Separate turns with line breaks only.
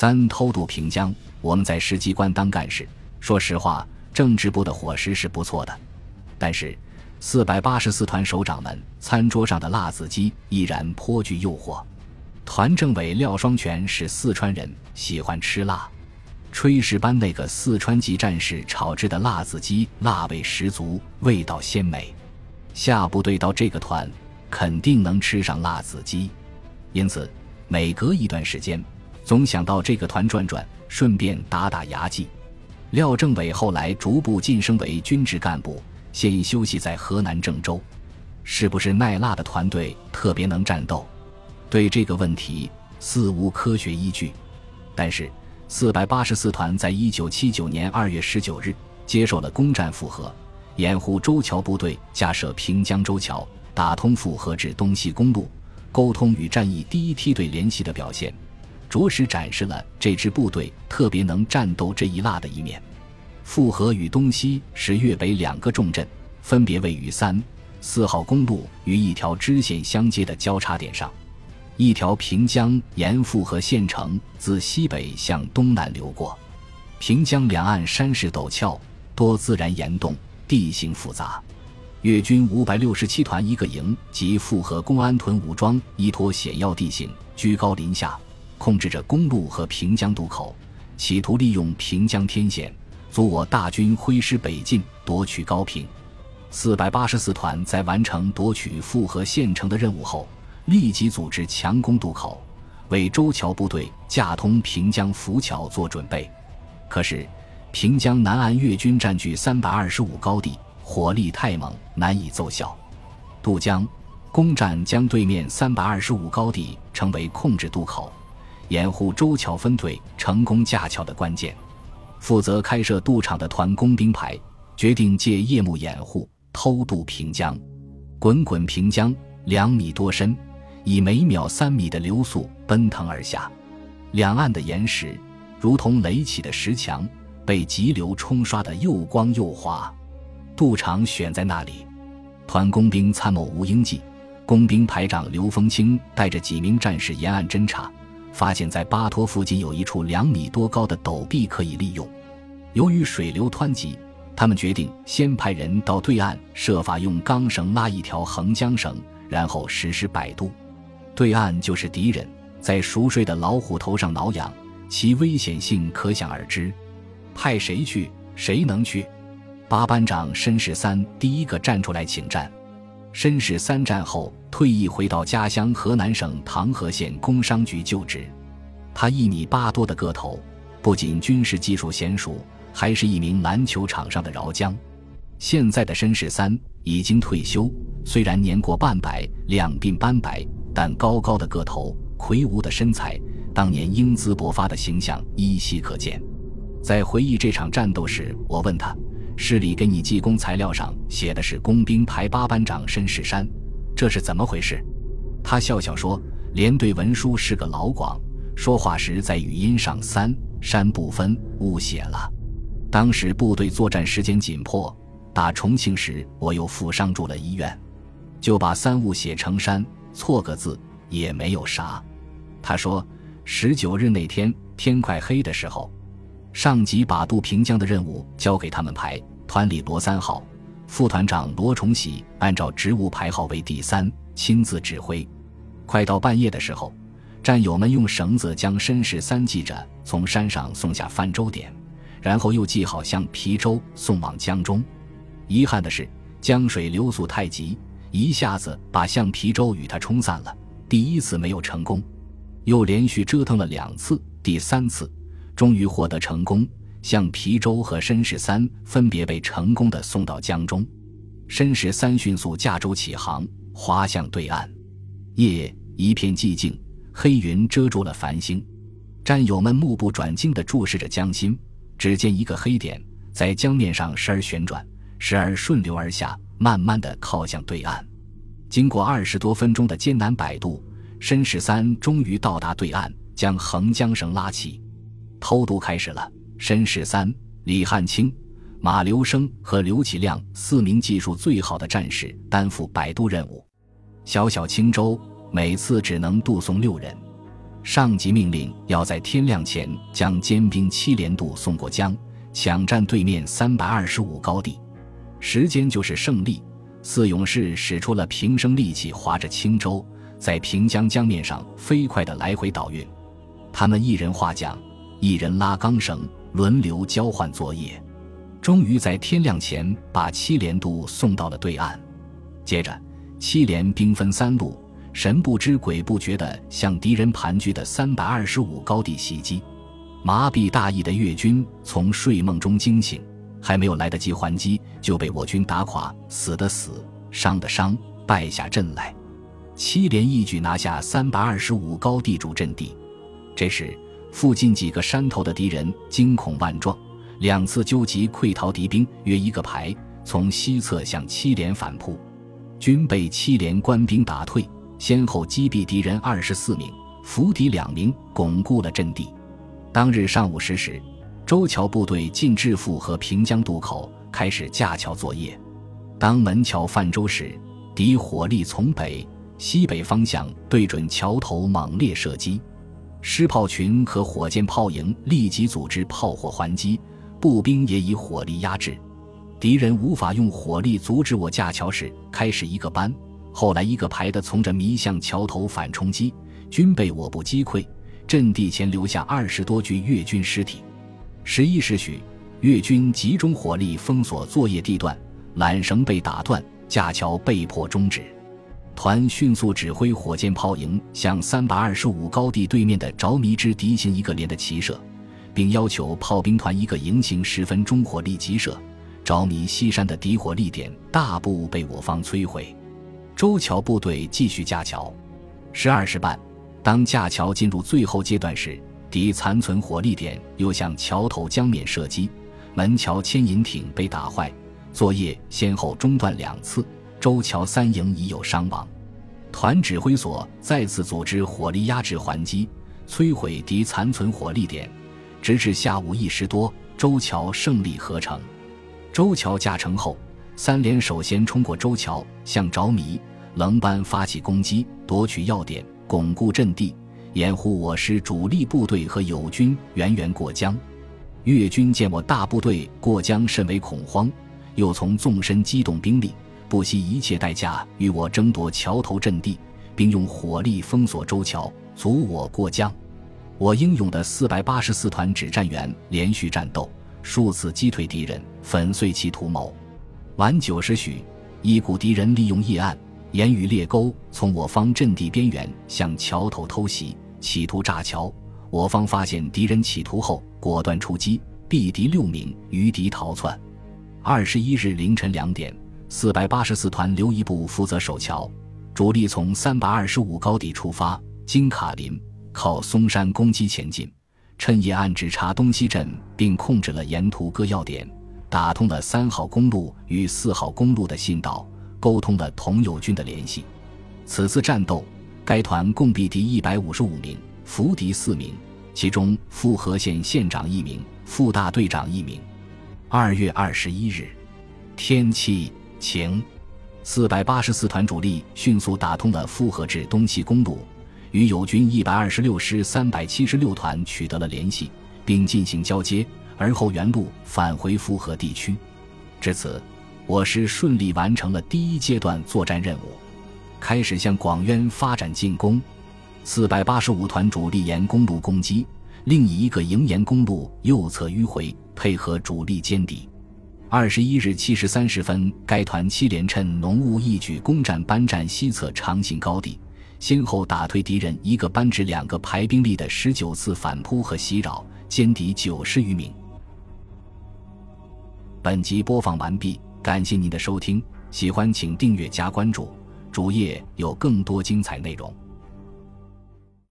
三偷渡平江，我们在石机关当干事。说实话，政治部的伙食是不错的，但是四百八十四团首长们餐桌上的辣子鸡依然颇具诱惑。团政委廖双全是四川人，喜欢吃辣。炊事班那个四川籍战士炒制的辣子鸡，辣味十足，味道鲜美。下部队到这个团，肯定能吃上辣子鸡。因此，每隔一段时间。总想到这个团转转，顺便打打牙祭。廖政委后来逐步晋升为军职干部，现已休息在河南郑州。是不是耐辣的团队特别能战斗？对这个问题似无科学依据。但是，四百八十四团在一九七九年二月十九日接受了攻占富河、掩护周桥部队架设平江周桥，打通富河至东西公路，沟通与战役第一梯队联系的表现。着实展示了这支部队特别能战斗这一辣的一面。富河与东西是粤北两个重镇，分别位于三、四号公路与一条支线相接的交叉点上。一条平江沿富河县城自西北向东南流过，平江两岸山势陡峭，多自然岩洞，地形复杂。粤军五百六十七团一个营及富河公安屯武装依托险要地形，居高临下。控制着公路和平江渡口，企图利用平江天险阻我大军挥师北进，夺取高平。四百八十四团在完成夺取富河县城的任务后，立即组织强攻渡口，为周桥部队架通平江浮桥做准备。可是，平江南岸越军占据三百二十五高地，火力太猛，难以奏效。渡江攻占将对面三百二十五高地成为控制渡口。掩护周桥分队成功架桥的关键，负责开设渡场的团工兵排决定借夜幕掩护偷渡平江。滚滚平江两米多深，以每秒三米的流速奔腾而下，两岸的岩石如同垒起的石墙，被急流冲刷得又光又滑。渡场选在那里，团工兵参谋吴英记、工兵排长刘丰清带着几名战士沿岸侦察。发现，在巴托附近有一处两米多高的陡壁可以利用。由于水流湍急，他们决定先派人到对岸，设法用钢绳拉一条横江绳，然后实施摆渡。对岸就是敌人，在熟睡的老虎头上挠痒，其危险性可想而知。派谁去？谁能去？八班长申世三第一个站出来请战。申世三战后退役，回到家乡河南省唐河县工商局就职。他一米八多的个头，不仅军事技术娴熟，还是一名篮球场上的饶将。现在的申世三已经退休，虽然年过半百，两鬓斑白，但高高的个头、魁梧的身材，当年英姿勃发的形象依稀可见。在回忆这场战斗时，我问他。市里给你记功材料上写的是工兵排八班长申世山，这是怎么回事？他笑笑说：“连队文书是个老广，说话时在语音上三山不分，误写了。当时部队作战时间紧迫，打重庆时我又负伤住了医院，就把三误写成山，错个字也没有啥。”他说：“十九日那天天快黑的时候。”上级把渡平江的任务交给他们排，团里罗三号，副团长罗崇喜按照职务排号为第三，亲自指挥。快到半夜的时候，战友们用绳子将申世三系着，从山上送下泛舟点，然后又系好橡皮舟送往江中。遗憾的是，江水流速太急，一下子把橡皮舟与它冲散了。第一次没有成功，又连续折腾了两次，第三次。终于获得成功，橡皮舟和申世三分别被成功的送到江中。申世三迅速驾舟起航，划向对岸。夜一片寂静，黑云遮住了繁星。战友们目不转睛地注视着江心，只见一个黑点在江面上时而旋转，时而顺流而下，慢慢地靠向对岸。经过二十多分钟的艰难摆渡，申世三终于到达对岸，将横江绳拉起。偷渡开始了。申世三、李汉清、马留生和刘启亮四名技术最好的战士担负摆渡任务。小小轻舟每次只能渡送六人。上级命令要在天亮前将坚兵七连渡送过江，抢占对面三百二十五高地。时间就是胜利。四勇士使出了平生力气，划着轻舟，在平江江面上飞快地来回倒运。他们一人划桨，一人拉钢绳，轮流交换作业，终于在天亮前把七连渡送到了对岸。接着，七连兵分三路，神不知鬼不觉地向敌人盘踞的三百二十五高地袭击。麻痹大意的越军从睡梦中惊醒。还没有来得及还击，就被我军打垮，死的死，伤的伤，败下阵来。七连一举拿下三百二十五高地主阵地。这时，附近几个山头的敌人惊恐万状，两次纠集溃逃敌兵约一个排，从西侧向七连反扑，均被七连官兵打退，先后击毙敌人二十四名，俘敌两名，巩固了阵地。当日上午十时。周桥部队进至富和平江渡口，开始架桥作业。当门桥泛舟时，敌火力从北、西北方向对准桥头猛烈射击，狮炮群和火箭炮营立即组织炮火还击，步兵也以火力压制。敌人无法用火力阻止我架桥时，开始一个班，后来一个排的从这迷向桥头反冲击，均被我部击溃。阵地前留下二十多具越军尸体。十一时许，越军集中火力封锁作业地段，缆绳被打断，架桥被迫终止。团迅速指挥火箭炮营向三百二十五高地对面的着迷之敌行一个连的齐射，并要求炮兵团一个营行十分钟火力急射。着迷西山的敌火力点大部被我方摧毁。周桥部队继续架桥。十二时半，当架桥进入最后阶段时。敌残存火力点又向桥头江面射击，门桥牵引艇被打坏，作业先后中断两次。周桥三营已有伤亡，团指挥所再次组织火力压制还击，摧毁敌残存火力点，直至下午一时多，周桥胜利合成。周桥架成后，三连首先冲过周桥，向着迷、棱班发起攻击，夺取要点，巩固阵地。掩护我师主力部队和友军源源过江，越军见我大部队过江，甚为恐慌，又从纵深机动兵力，不惜一切代价与我争夺桥头阵地，并用火力封锁周桥，阻我过江。我英勇的四百八十四团指战员连续战斗，数次击退敌人，粉碎其图谋。晚九时许，一股敌人利用夜暗。沿与裂沟，从我方阵地边缘向桥头偷袭，企图炸桥。我方发现敌人企图后，果断出击，毙敌六名，余敌逃窜。二十一日凌晨两点，四百八十四团留一部负责守桥，主力从三百二十五高地出发，经卡林，靠松山攻击前进。趁夜暗指查东西镇，并控制了沿途各要点，打通了三号公路与四号公路的信道。沟通了同友军的联系。此次战斗，该团共毙敌一百五十五名，俘敌四名，其中富河县县长一名，副大队长一名。二月二十一日，天气请，四百八十四团主力迅速打通了富河至东西公路，与友军一百二十六师三百七十六团取得了联系，并进行交接，而后原路返回富河地区。至此。我师顺利完成了第一阶段作战任务，开始向广渊发展进攻。四百八十五团主力沿公路攻击，另以一个营沿公路右侧迂回，配合主力歼敌。二十一日七时三十分，该团七连趁浓雾一举攻占班站西侧长信高地，先后打退敌人一个班至两个排兵力的十九次反扑和袭扰，歼敌九十余名。本集播放完毕。感谢您的收听，喜欢请订阅加关注，主页有更多精彩内容。